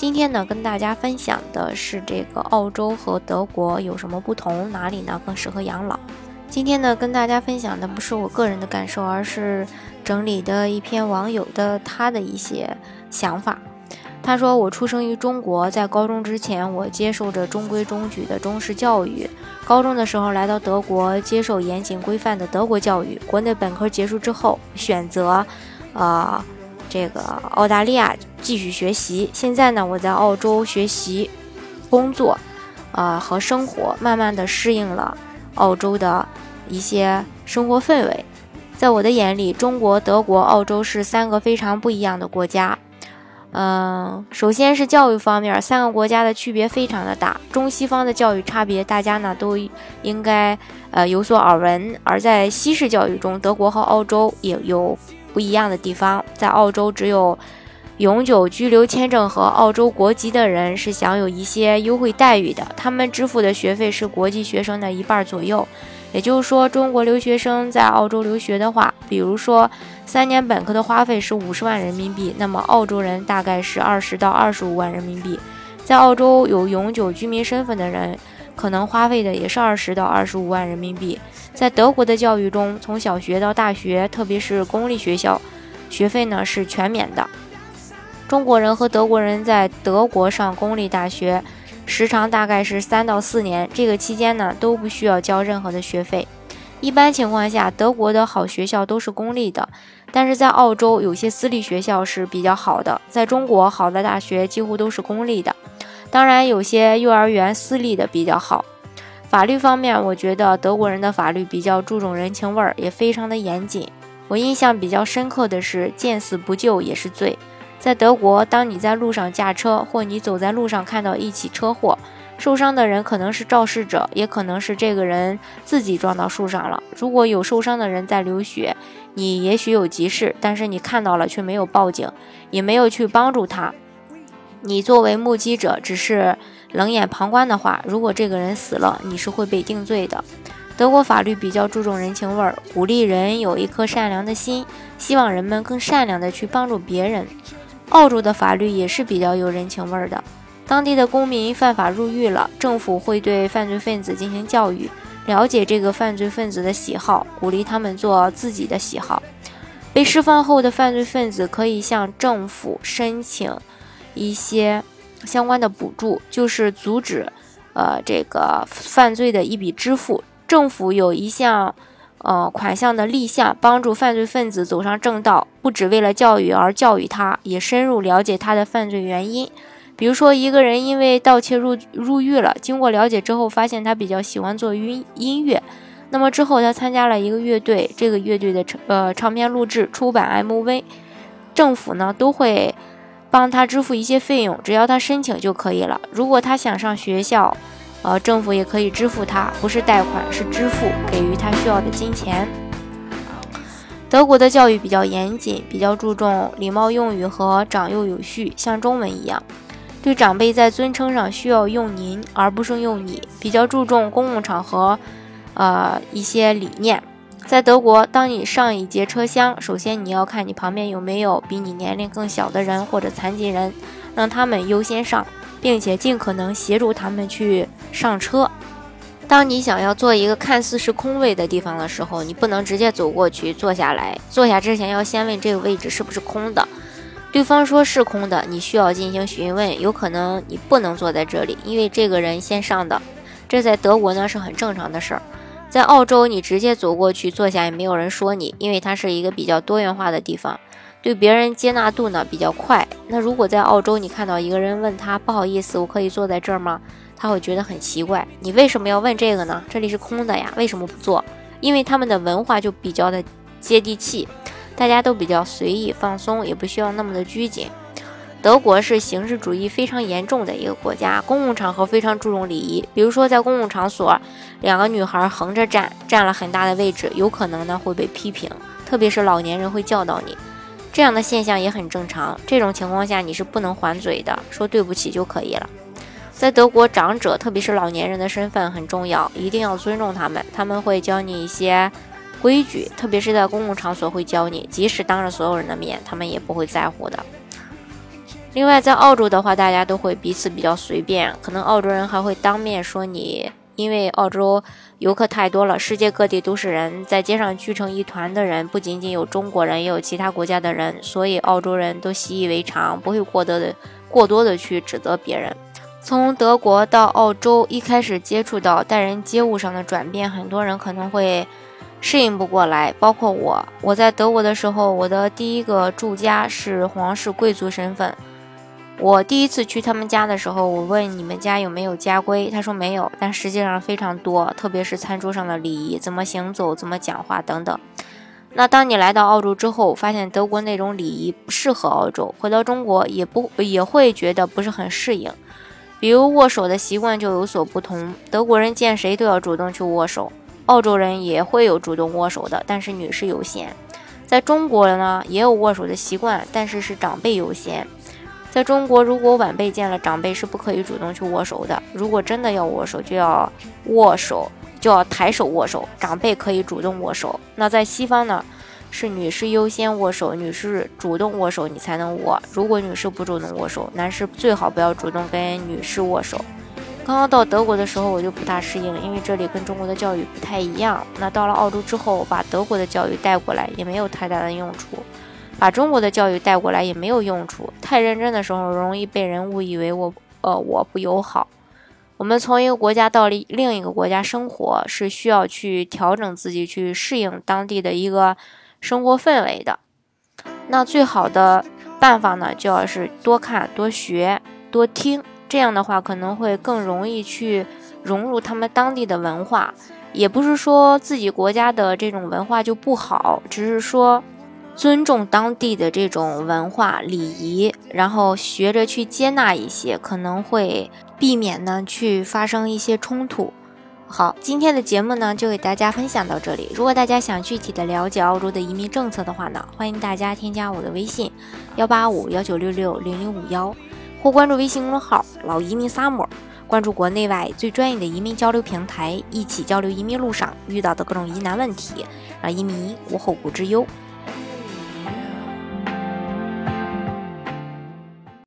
今天呢，跟大家分享的是这个澳洲和德国有什么不同，哪里呢更适合养老？今天呢，跟大家分享的不是我个人的感受，而是整理的一篇网友的他的一些想法。他说：“我出生于中国，在高中之前，我接受着中规中矩的中式教育。高中的时候来到德国，接受严谨规范的德国教育。国内本科结束之后，选择，呃。”这个澳大利亚继续学习，现在呢，我在澳洲学习、工作，呃和生活，慢慢的适应了澳洲的一些生活氛围。在我的眼里，中国、德国、澳洲是三个非常不一样的国家。嗯，首先是教育方面，三个国家的区别非常的大，中西方的教育差别，大家呢都应该呃有所耳闻。而在西式教育中，德国和澳洲也有。不一样的地方，在澳洲，只有永久居留签证和澳洲国籍的人是享有一些优惠待遇的。他们支付的学费是国际学生的一半左右。也就是说，中国留学生在澳洲留学的话，比如说三年本科的花费是五十万人民币，那么澳洲人大概是二十到二十五万人民币。在澳洲有永久居民身份的人。可能花费的也是二十到二十五万人民币。在德国的教育中，从小学到大学，特别是公立学校，学费呢是全免的。中国人和德国人在德国上公立大学，时长大概是三到四年，这个期间呢都不需要交任何的学费。一般情况下，德国的好学校都是公立的，但是在澳洲有些私立学校是比较好的。在中国，好的大学几乎都是公立的。当然，有些幼儿园私立的比较好。法律方面，我觉得德国人的法律比较注重人情味儿，也非常的严谨。我印象比较深刻的是，见死不救也是罪。在德国，当你在路上驾车，或你走在路上看到一起车祸，受伤的人可能是肇事者，也可能是这个人自己撞到树上了。如果有受伤的人在流血，你也许有急事，但是你看到了却没有报警，也没有去帮助他。你作为目击者，只是冷眼旁观的话，如果这个人死了，你是会被定罪的。德国法律比较注重人情味儿，鼓励人有一颗善良的心，希望人们更善良的去帮助别人。澳洲的法律也是比较有人情味儿的，当地的公民犯法入狱了，政府会对犯罪分子进行教育，了解这个犯罪分子的喜好，鼓励他们做自己的喜好。被释放后的犯罪分子可以向政府申请。一些相关的补助，就是阻止，呃，这个犯罪的一笔支付。政府有一项，呃，款项的立项，帮助犯罪分子走上正道，不只为了教育而教育他，也深入了解他的犯罪原因。比如说，一个人因为盗窃入入狱了，经过了解之后，发现他比较喜欢做音音乐，那么之后他参加了一个乐队，这个乐队的呃唱片录制、出版 MV，政府呢都会。帮他支付一些费用，只要他申请就可以了。如果他想上学校，呃，政府也可以支付他，不是贷款，是支付，给予他需要的金钱。德国的教育比较严谨，比较注重礼貌用语和长幼有序，像中文一样，对长辈在尊称上需要用您而不是用你，比较注重公共场合，呃，一些理念。在德国，当你上一节车厢，首先你要看你旁边有没有比你年龄更小的人或者残疾人，让他们优先上，并且尽可能协助他们去上车。当你想要坐一个看似是空位的地方的时候，你不能直接走过去坐下来。坐下之前要先问这个位置是不是空的，对方说是空的，你需要进行询问，有可能你不能坐在这里，因为这个人先上的。这在德国呢是很正常的事儿。在澳洲，你直接走过去坐下也没有人说你，因为它是一个比较多元化的地方，对别人接纳度呢比较快。那如果在澳洲，你看到一个人问他不好意思，我可以坐在这儿吗？他会觉得很奇怪，你为什么要问这个呢？这里是空的呀，为什么不坐？因为他们的文化就比较的接地气，大家都比较随意放松，也不需要那么的拘谨。德国是形式主义非常严重的一个国家，公共场合非常注重礼仪。比如说，在公共场所，两个女孩横着站，占了很大的位置，有可能呢会被批评，特别是老年人会教导你。这样的现象也很正常。这种情况下，你是不能还嘴的，说对不起就可以了。在德国，长者，特别是老年人的身份很重要，一定要尊重他们。他们会教你一些规矩，特别是在公共场所会教你，即使当着所有人的面，他们也不会在乎的。另外，在澳洲的话，大家都会彼此比较随便，可能澳洲人还会当面说你，因为澳洲游客太多了，世界各地都是人，在街上聚成一团的人，不仅仅有中国人，也有其他国家的人，所以澳洲人都习以为常，不会过多的过多的去指责别人。从德国到澳洲，一开始接触到待人接物上的转变，很多人可能会适应不过来，包括我。我在德国的时候，我的第一个住家是皇室贵族身份。我第一次去他们家的时候，我问你们家有没有家规，他说没有，但实际上非常多，特别是餐桌上的礼仪，怎么行走，怎么讲话等等。那当你来到澳洲之后，发现德国那种礼仪不适合澳洲，回到中国也不也会觉得不是很适应。比如握手的习惯就有所不同，德国人见谁都要主动去握手，澳洲人也会有主动握手的，但是女士优先。在中国呢，也有握手的习惯，但是是长辈优先。在中国，如果晚辈见了长辈是不可以主动去握手的。如果真的要握手，就要握手，就要抬手握手。长辈可以主动握手。那在西方呢，是女士优先握手，女士主动握手你才能握。如果女士不主动握手，男士最好不要主动跟女士握手。刚刚到德国的时候，我就不大适应，因为这里跟中国的教育不太一样。那到了澳洲之后，把德国的教育带过来也没有太大的用处。把中国的教育带过来也没有用处，太认真的时候容易被人误以为我呃我不友好。我们从一个国家到另另一个国家生活，是需要去调整自己，去适应当地的一个生活氛围的。那最好的办法呢，就要是多看、多学、多听，这样的话可能会更容易去融入他们当地的文化。也不是说自己国家的这种文化就不好，只是说。尊重当地的这种文化礼仪，然后学着去接纳一些，可能会避免呢去发生一些冲突。好，今天的节目呢就给大家分享到这里。如果大家想具体的了解澳洲的移民政策的话呢，欢迎大家添加我的微信幺八五幺九六六零零五幺，或关注微信公众号老移民 summer，关注国内外最专业的移民交流平台，一起交流移民路上遇到的各种疑难问题，让移民无后顾之忧。